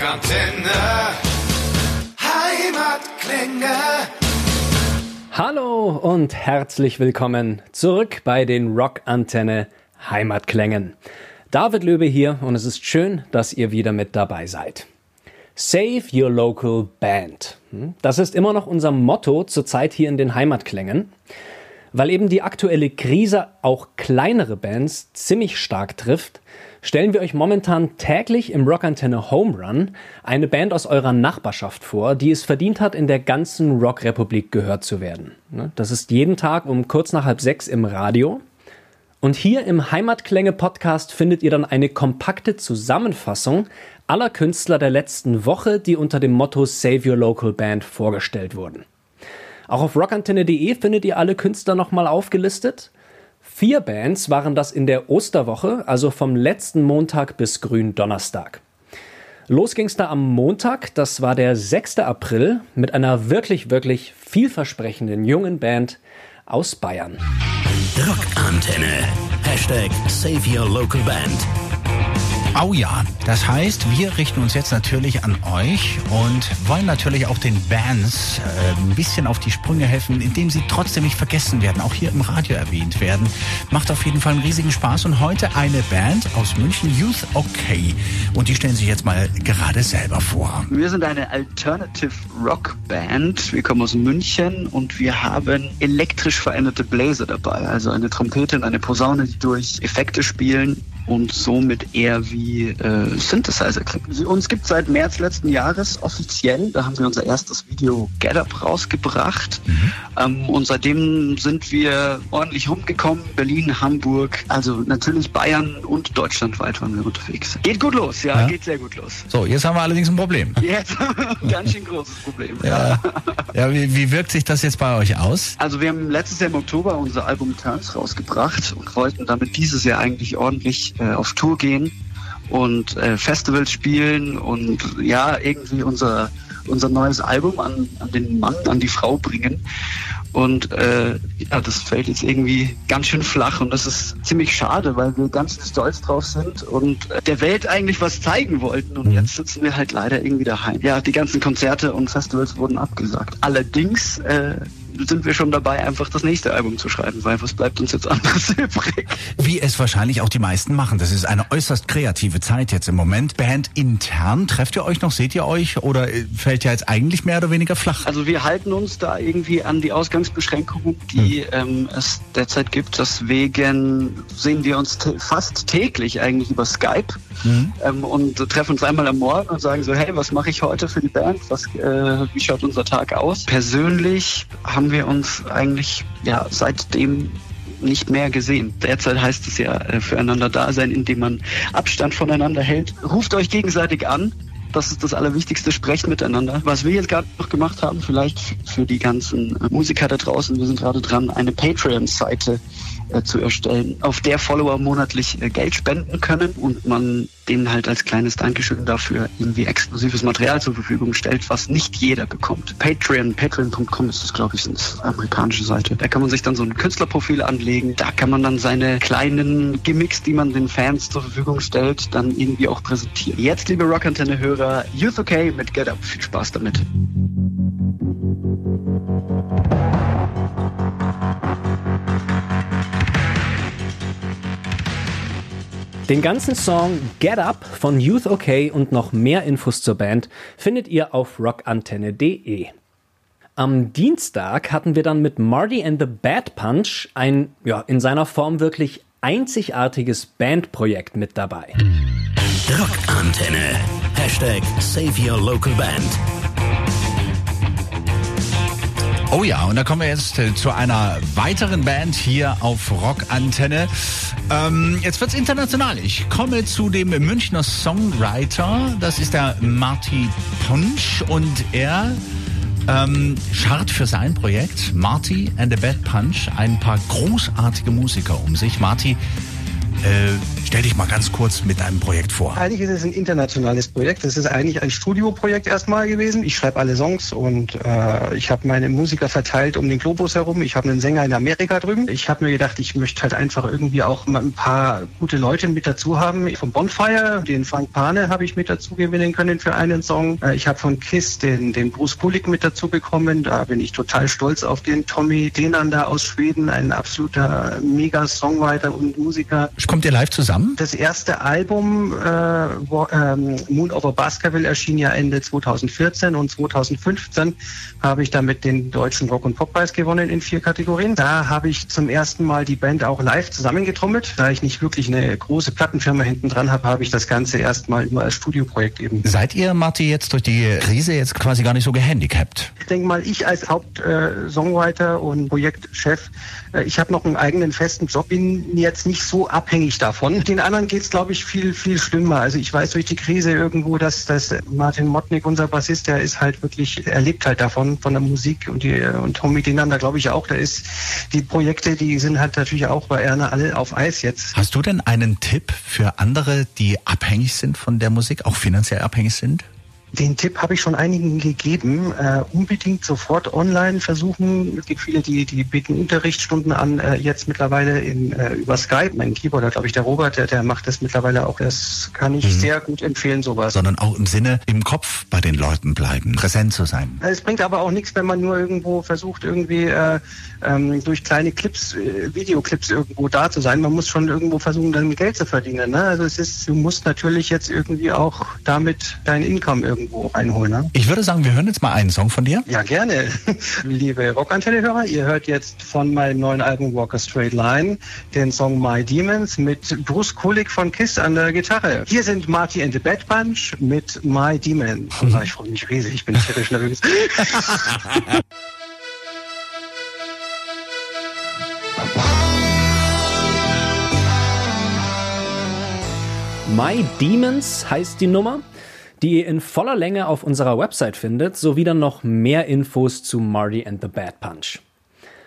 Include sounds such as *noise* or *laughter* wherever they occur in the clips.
Rockantenne. Heimatklänge. Hallo und herzlich willkommen zurück bei den Rockantenne Heimatklängen. David Löbe hier und es ist schön, dass ihr wieder mit dabei seid. Save Your Local Band. Hm? Das ist immer noch unser Motto zurzeit hier in den Heimatklängen. Weil eben die aktuelle Krise auch kleinere Bands ziemlich stark trifft, stellen wir euch momentan täglich im Rockantenne Home Run eine Band aus eurer Nachbarschaft vor, die es verdient hat, in der ganzen Rockrepublik gehört zu werden. Ne? Das ist jeden Tag um kurz nach halb sechs im Radio. Und hier im Heimatklänge Podcast findet ihr dann eine kompakte Zusammenfassung aller Künstler der letzten Woche, die unter dem Motto Save Your Local Band vorgestellt wurden. Auch auf rockantenne.de findet ihr alle Künstler nochmal aufgelistet. Vier Bands waren das in der Osterwoche, also vom letzten Montag bis Gründonnerstag. Los ging's da am Montag, das war der 6. April, mit einer wirklich, wirklich vielversprechenden jungen Band aus Bayern. Rockantenne. Hashtag Save Your Local Band. Ja, das heißt, wir richten uns jetzt natürlich an euch und wollen natürlich auch den Bands äh, ein bisschen auf die Sprünge helfen, indem sie trotzdem nicht vergessen werden, auch hier im Radio erwähnt werden. Macht auf jeden Fall einen riesigen Spaß und heute eine Band aus München, Youth Okay. Und die stellen sich jetzt mal gerade selber vor. Wir sind eine Alternative Rock Band. Wir kommen aus München und wir haben elektrisch veränderte Bläser dabei. Also eine Trompete und eine Posaune, die durch Effekte spielen und somit eher wie äh, Synthesizer klingen. Sie uns gibt seit März letzten Jahres offiziell. Da haben wir unser erstes Video Get Up rausgebracht. Mhm. Ähm, und seitdem sind wir ordentlich rumgekommen. Berlin, Hamburg, also natürlich Bayern und deutschlandweit waren wir unterwegs. Geht gut los, ja, ja. geht sehr gut los. So, jetzt haben wir allerdings ein Problem. Jetzt ein ganz schön großes Problem. Ja, ja wie, wie wirkt sich das jetzt bei euch aus? Also wir haben letztes Jahr im Oktober unser Album Turns rausgebracht und wollten damit dieses Jahr eigentlich ordentlich äh, auf Tour gehen und äh, Festivals spielen und ja, irgendwie unser, unser neues Album an, an den Mann, an die Frau bringen. Und äh, ja, das fällt jetzt irgendwie ganz schön flach und das ist ziemlich schade, weil wir ganz stolz drauf sind und äh, der Welt eigentlich was zeigen wollten. Und mhm. jetzt sitzen wir halt leider irgendwie daheim. Ja, die ganzen Konzerte und Festivals wurden abgesagt. Allerdings äh, sind wir schon dabei, einfach das nächste Album zu schreiben, weil was bleibt uns jetzt anderes *laughs* übrig? Wie es wahrscheinlich auch die meisten machen. Das ist eine äußerst kreative Zeit jetzt im Moment. Band intern, trefft ihr euch noch, seht ihr euch oder fällt ja jetzt eigentlich mehr oder weniger flach? Also wir halten uns da irgendwie an die Ausgangsbeschränkungen, die hm. ähm, es derzeit gibt. Deswegen sehen wir uns fast täglich eigentlich über Skype mhm. ähm, und treffen uns einmal am Morgen und sagen so, hey, was mache ich heute für die Band? Was, äh, wie schaut unser Tag aus? Persönlich haben wir uns eigentlich ja seitdem nicht mehr gesehen. Derzeit heißt es ja äh, füreinander da sein, indem man Abstand voneinander hält. Ruft euch gegenseitig an. Das ist das Allerwichtigste, sprecht miteinander. Was wir jetzt gerade noch gemacht haben, vielleicht für die ganzen äh, Musiker da draußen, wir sind gerade dran, eine Patreon-Seite äh, zu erstellen, auf der Follower monatlich äh, Geld spenden können und man denen halt als kleines Dankeschön dafür irgendwie exklusives Material zur Verfügung stellt, was nicht jeder bekommt. Patreon, patreon.com ist das, glaube ich, eine amerikanische Seite. Da kann man sich dann so ein Künstlerprofil anlegen. Da kann man dann seine kleinen Gimmicks, die man den Fans zur Verfügung stellt, dann irgendwie auch präsentieren. Jetzt, liebe Rockantenne-Hörer, Youth OK mit Get Up. Viel Spaß damit. Den ganzen Song Get Up von Youth OK und noch mehr Infos zur Band findet ihr auf rockantenne.de. Am Dienstag hatten wir dann mit Marty and the Bad Punch ein, ja, in seiner Form wirklich einzigartiges Bandprojekt mit dabei. Rockantenne. Hashtag Save Your Local Band. Oh ja, und da kommen wir jetzt äh, zu einer weiteren Band hier auf Rockantenne. Ähm, jetzt wird's international. Ich komme zu dem Münchner Songwriter. Das ist der Marty Punch und er ähm, schart für sein Projekt Marty and the Bad Punch ein paar großartige Musiker um sich. Marty äh, Stell dich mal ganz kurz mit deinem Projekt vor. Eigentlich ist es ein internationales Projekt. Es ist eigentlich ein Studioprojekt erstmal gewesen. Ich schreibe alle Songs und äh, ich habe meine Musiker verteilt um den Globus herum. Ich habe einen Sänger in Amerika drüben. Ich habe mir gedacht, ich möchte halt einfach irgendwie auch mal ein paar gute Leute mit dazu haben. Von Bonfire, den Frank Pane habe ich mit dazu gewinnen können für einen Song. Äh, ich habe von Kiss den, den Bruce Kulik mit dazu bekommen. Da bin ich total stolz auf den Tommy Denander aus Schweden, ein absoluter Mega-Songwriter und Musiker. Kommt ihr live zusammen? Das erste Album äh, ähm, Moon over Baskerville erschien ja Ende 2014 und 2015 habe ich damit den deutschen Rock- und Poppreis gewonnen in vier Kategorien. Da habe ich zum ersten Mal die Band auch live zusammengetrommelt. Da ich nicht wirklich eine große Plattenfirma hinten dran habe, habe ich das Ganze erstmal nur als Studioprojekt eben. Seid ihr, Marti, jetzt durch die Krise jetzt quasi gar nicht so gehandicapt? Ich denke mal, ich als Hauptsongwriter äh, und Projektchef, äh, ich habe noch einen eigenen festen Job, bin jetzt nicht so abhängig davon. Den anderen geht es, glaube ich, viel, viel schlimmer. Also ich weiß durch die Krise irgendwo, dass, dass Martin Motnik, unser Bassist, der ist halt wirklich, er lebt halt davon, von der Musik und die und Tommy Denander, glaube ich auch. Da ist die Projekte, die sind halt natürlich auch bei Erna alle auf Eis jetzt. Hast du denn einen Tipp für andere, die abhängig sind von der Musik, auch finanziell abhängig sind? Den Tipp habe ich schon einigen gegeben. Äh, unbedingt sofort online versuchen. Es gibt viele, die, die bieten Unterrichtsstunden an, äh, jetzt mittlerweile in, äh, über Skype. Mein Keyboarder, glaube ich, der Robert, der, der macht das mittlerweile auch. Das kann ich mhm. sehr gut empfehlen, sowas. Sondern auch im Sinne im Kopf bei den Leuten bleiben, präsent zu sein. Es bringt aber auch nichts, wenn man nur irgendwo versucht, irgendwie äh, ähm, durch kleine Clips, äh, Videoclips irgendwo da zu sein. Man muss schon irgendwo versuchen, dann Geld zu verdienen. Ne? Also es ist, du musst natürlich jetzt irgendwie auch damit dein Income irgendwie irgendwo einholen. Ne? Ich würde sagen, wir hören jetzt mal einen Song von dir. Ja, gerne. *laughs* Liebe Rockantenne-Hörer, ihr hört jetzt von meinem neuen Album Walk a Straight Line den Song My Demons mit Bruce Kulik von Kiss an der Gitarre. Hier sind Marty and the Bad Bunch mit My Demon. *laughs* Oh, ich freue mich riesig, ich bin tierisch nervös. *laughs* My Demons heißt die Nummer die ihr in voller Länge auf unserer Website findet, sowie dann noch mehr Infos zu Marty and the Bad Punch.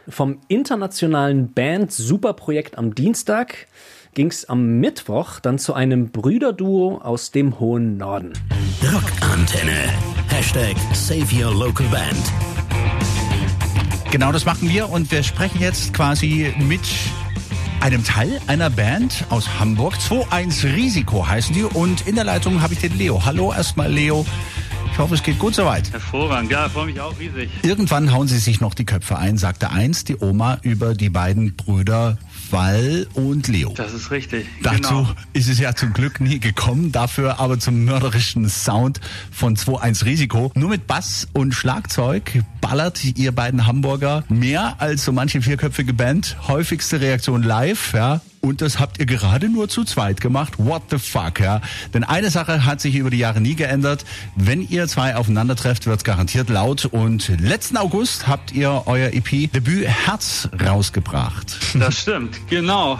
Vom internationalen Band-Superprojekt am Dienstag ging es am Mittwoch dann zu einem Brüderduo aus dem hohen Norden. Rockantenne. Hashtag Save Your Local Band. Genau das machen wir und wir sprechen jetzt quasi mit einem Teil einer Band aus Hamburg. 2-1 Risiko heißen die. Und in der Leitung habe ich den Leo. Hallo erstmal, Leo. Ich hoffe, es geht gut soweit. Hervorragend, ja, freue mich auch riesig. Irgendwann hauen sie sich noch die Köpfe ein, sagte eins die Oma über die beiden Brüder Wall und Leo. Das ist richtig. Dazu genau. ist es ja zum Glück nie gekommen, dafür aber zum mörderischen Sound von 2-1 Risiko. Nur mit Bass und Schlagzeug ballert ihr beiden Hamburger mehr als so manche vierköpfige Band. Häufigste Reaktion live, ja. Und das habt ihr gerade nur zu zweit gemacht. What the fuck, ja? Denn eine Sache hat sich über die Jahre nie geändert. Wenn ihr zwei aufeinander trefft, wird's garantiert laut. Und letzten August habt ihr euer EP Debüt Herz rausgebracht. Das stimmt, genau.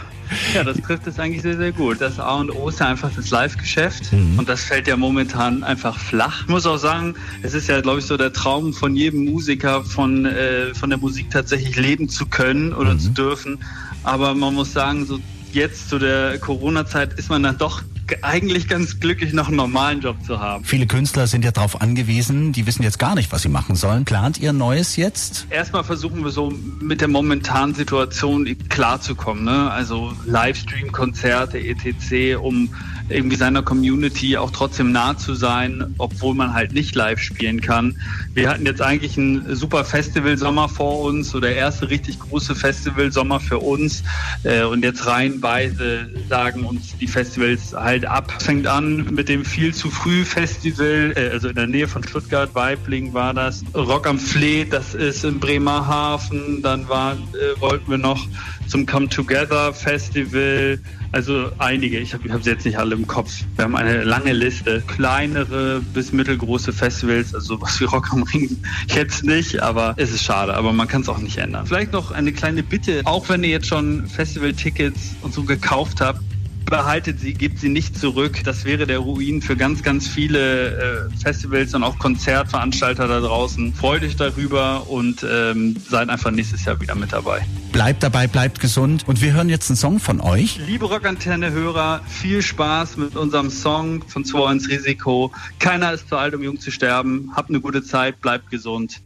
Ja, das *laughs* trifft es eigentlich sehr, sehr gut. Das A und O ist ja einfach das Live-Geschäft mhm. und das fällt ja momentan einfach flach. Ich muss auch sagen, es ist ja, glaube ich, so der Traum von jedem Musiker, von, äh, von der Musik tatsächlich leben zu können oder mhm. zu dürfen. Aber man muss sagen, so jetzt zu der Corona-Zeit ist man dann doch eigentlich ganz glücklich, noch einen normalen Job zu haben. Viele Künstler sind ja darauf angewiesen, die wissen jetzt gar nicht, was sie machen sollen. Plant ihr Neues jetzt? Erstmal versuchen wir so mit der momentanen Situation klarzukommen. Ne? Also Livestream-Konzerte, etc., um irgendwie seiner Community auch trotzdem nah zu sein, obwohl man halt nicht live spielen kann. Wir hatten jetzt eigentlich einen super Festivalsommer vor uns, so der erste richtig große Festivalsommer für uns. Äh, und jetzt reihenweise sagen uns die Festivals halt ab. Fängt an mit dem viel zu früh Festival, äh, also in der Nähe von Stuttgart, Weibling war das. Rock am Fleet, das ist in Bremerhaven. Dann war, äh, wollten wir noch zum Come Together Festival. Also einige, ich habe hab sie jetzt nicht alle im Kopf. Wir haben eine lange Liste. Kleinere bis mittelgroße Festivals, also was wie Rock am Ring *laughs* jetzt nicht, aber es ist schade, aber man kann es auch nicht ändern. Vielleicht noch eine kleine Bitte, auch wenn ihr jetzt schon Festival-Tickets und so gekauft habt, behaltet sie, gebt sie nicht zurück. Das wäre der Ruin für ganz, ganz viele äh, Festivals und auch Konzertveranstalter da draußen. Freut euch darüber und ähm, seid einfach nächstes Jahr wieder mit dabei. Bleibt dabei, bleibt gesund und wir hören jetzt einen Song von euch. Liebe Rockantenne-Hörer, viel Spaß mit unserem Song von 2 ins Risiko. Keiner ist zu alt, um jung zu sterben. Habt eine gute Zeit, bleibt gesund.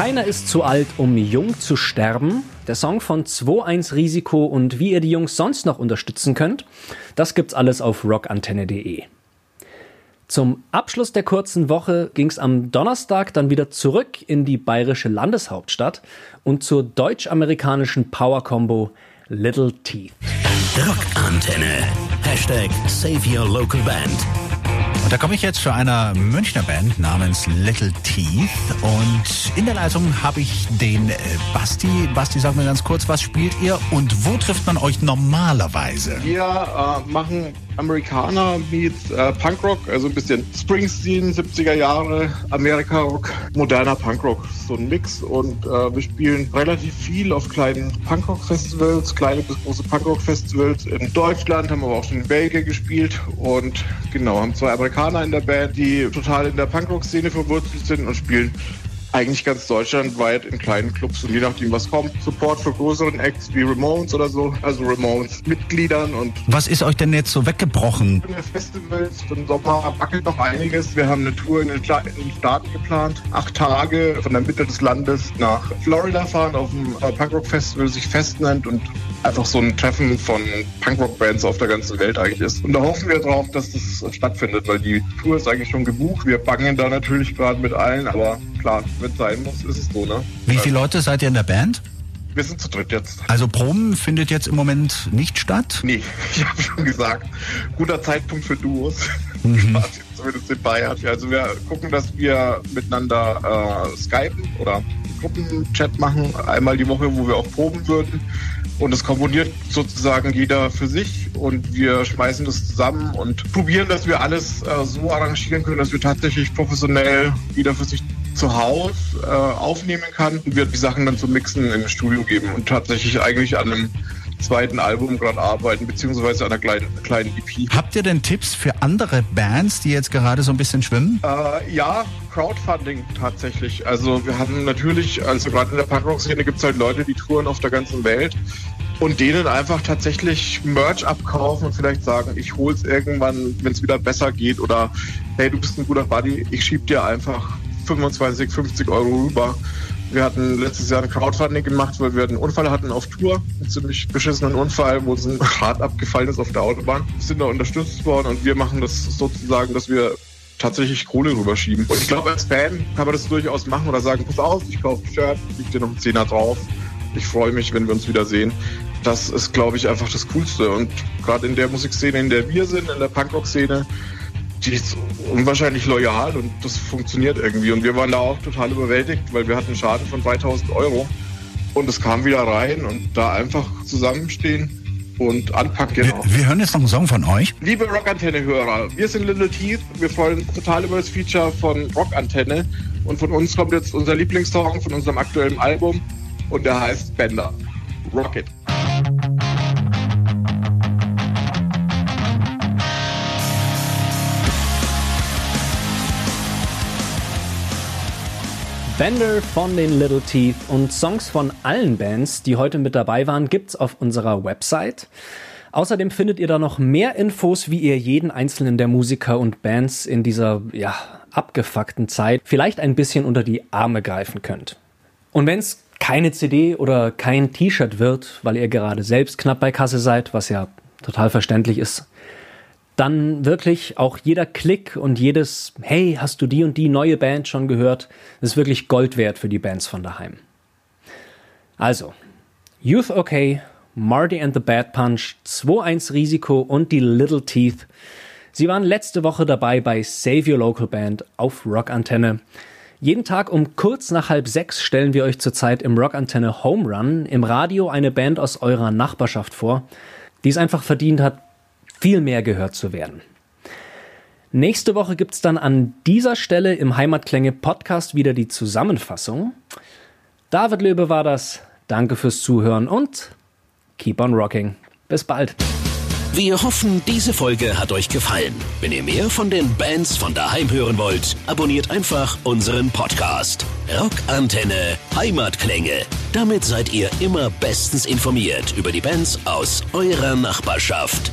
Keiner ist zu alt, um jung zu sterben. Der Song von 2.1 Risiko und wie ihr die Jungs sonst noch unterstützen könnt, das gibt's alles auf rockantenne.de. Zum Abschluss der kurzen Woche ging's am Donnerstag dann wieder zurück in die bayerische Landeshauptstadt und zur deutsch-amerikanischen Power-Combo Little Teeth. Rockantenne. Hashtag Save Your Local Band. Da komme ich jetzt zu einer Münchner Band namens Little Teeth. Und in der Leitung habe ich den äh, Basti. Basti, sag mir ganz kurz, was spielt ihr und wo trifft man euch normalerweise? Wir äh, machen Amerikaner meets äh, Punkrock, also ein bisschen Springsteen, 70er Jahre, Amerika-Rock, moderner Punkrock, so ein Mix. Und äh, wir spielen relativ viel auf kleinen Punkrock-Festivals, kleine bis große Punkrock-Festivals. In Deutschland haben aber auch schon in Belgien gespielt und genau, haben zwei Amerikaner in der Band, die total in der Punkrock-Szene verwurzelt sind und spielen eigentlich ganz deutschlandweit in kleinen Clubs und je nachdem, was kommt, Support für größeren Acts wie Ramones oder so, also Ramones Mitgliedern und. Was ist euch denn jetzt so weggebrochen? Festivals, im Sommer wackelt noch einiges. Wir haben eine Tour in den, Staaten geplant, acht Tage von der Mitte des Landes nach Florida fahren auf dem äh, Punkrock Festival, sich fest nennt und einfach so ein Treffen von Punkrock-Bands auf der ganzen Welt eigentlich ist. Und da hoffen wir drauf, dass das stattfindet, weil die Tour ist eigentlich schon gebucht. Wir bangen da natürlich gerade mit allen, aber klar, wenn es sein muss, ist es so, ne? Wie viele Leute seid ihr in der Band? Wir sind zu dritt jetzt. Also Proben findet jetzt im Moment nicht statt? Nee, *laughs* ich habe schon gesagt, guter Zeitpunkt für Duos. Mhm. *laughs* Zumindest in Bayern. Also wir gucken, dass wir miteinander äh, skypen oder Gruppenchat machen, einmal die Woche, wo wir auch proben würden. Und es komponiert sozusagen jeder für sich und wir schmeißen das zusammen und probieren, dass wir alles äh, so arrangieren können, dass wir tatsächlich professionell jeder für sich zu Hause äh, aufnehmen kann und wir die Sachen dann zum Mixen im Studio geben und tatsächlich eigentlich an einem zweiten Album gerade arbeiten, beziehungsweise an einer kleinen, kleinen EP. Habt ihr denn Tipps für andere Bands, die jetzt gerade so ein bisschen schwimmen? Äh, ja, Crowdfunding tatsächlich. Also wir haben natürlich, also gerade in der Punkrock-Szene gibt es halt Leute, die touren auf der ganzen Welt und denen einfach tatsächlich Merch abkaufen und vielleicht sagen, ich hol's irgendwann, wenn es wieder besser geht oder hey, du bist ein guter Buddy, ich schieb dir einfach 25, 50 Euro rüber. Wir hatten letztes Jahr ein Crowdfunding gemacht, weil wir einen Unfall hatten auf Tour, einen ziemlich beschissenen Unfall, wo ein Rad abgefallen ist auf der Autobahn. Wir sind da unterstützt worden und wir machen das sozusagen, dass wir tatsächlich Kohle rüberschieben. Und ich glaube, als Fan kann man das durchaus machen oder sagen, pass auf, ich kaufe ein Shirt, leg dir noch einen Zehner drauf. Ich freue mich, wenn wir uns wiedersehen. Das ist, glaube ich, einfach das Coolste. Und gerade in der Musikszene, in der wir sind, in der Punkrock-Szene, die ist unwahrscheinlich loyal und das funktioniert irgendwie. Und wir waren da auch total überwältigt, weil wir hatten einen Schaden von 3000 Euro und es kam wieder rein und da einfach zusammenstehen und anpacken. Wir, wir hören jetzt noch einen Song von euch. Liebe Rockantenne-Hörer, wir sind Little Teeth. Wir freuen uns total über das Feature von Rockantenne und von uns kommt jetzt unser Lieblingssong von unserem aktuellen Album und der heißt Bender. Rocket. Bender von den Little Teeth und Songs von allen Bands, die heute mit dabei waren, gibt's auf unserer Website. Außerdem findet ihr da noch mehr Infos, wie ihr jeden einzelnen der Musiker und Bands in dieser, ja, abgefuckten Zeit vielleicht ein bisschen unter die Arme greifen könnt. Und wenn's keine CD oder kein T-Shirt wird, weil ihr gerade selbst knapp bei Kasse seid, was ja total verständlich ist, dann wirklich auch jeder Klick und jedes Hey, hast du die und die neue Band schon gehört, ist wirklich Gold wert für die Bands von daheim. Also, Youth OK, Marty and the Bad Punch, 2-1 Risiko und die Little Teeth. Sie waren letzte Woche dabei bei Save Your Local Band auf Rockantenne. Jeden Tag um kurz nach halb sechs stellen wir euch zurzeit im Rockantenne Home Run im Radio eine Band aus eurer Nachbarschaft vor, die es einfach verdient hat, viel mehr gehört zu werden. Nächste Woche gibt's dann an dieser Stelle im Heimatklänge Podcast wieder die Zusammenfassung. David Löbe war das. Danke fürs Zuhören und keep on rocking. Bis bald. Wir hoffen, diese Folge hat euch gefallen. Wenn ihr mehr von den Bands von daheim hören wollt, abonniert einfach unseren Podcast. Rockantenne Heimatklänge. Damit seid ihr immer bestens informiert über die Bands aus eurer Nachbarschaft.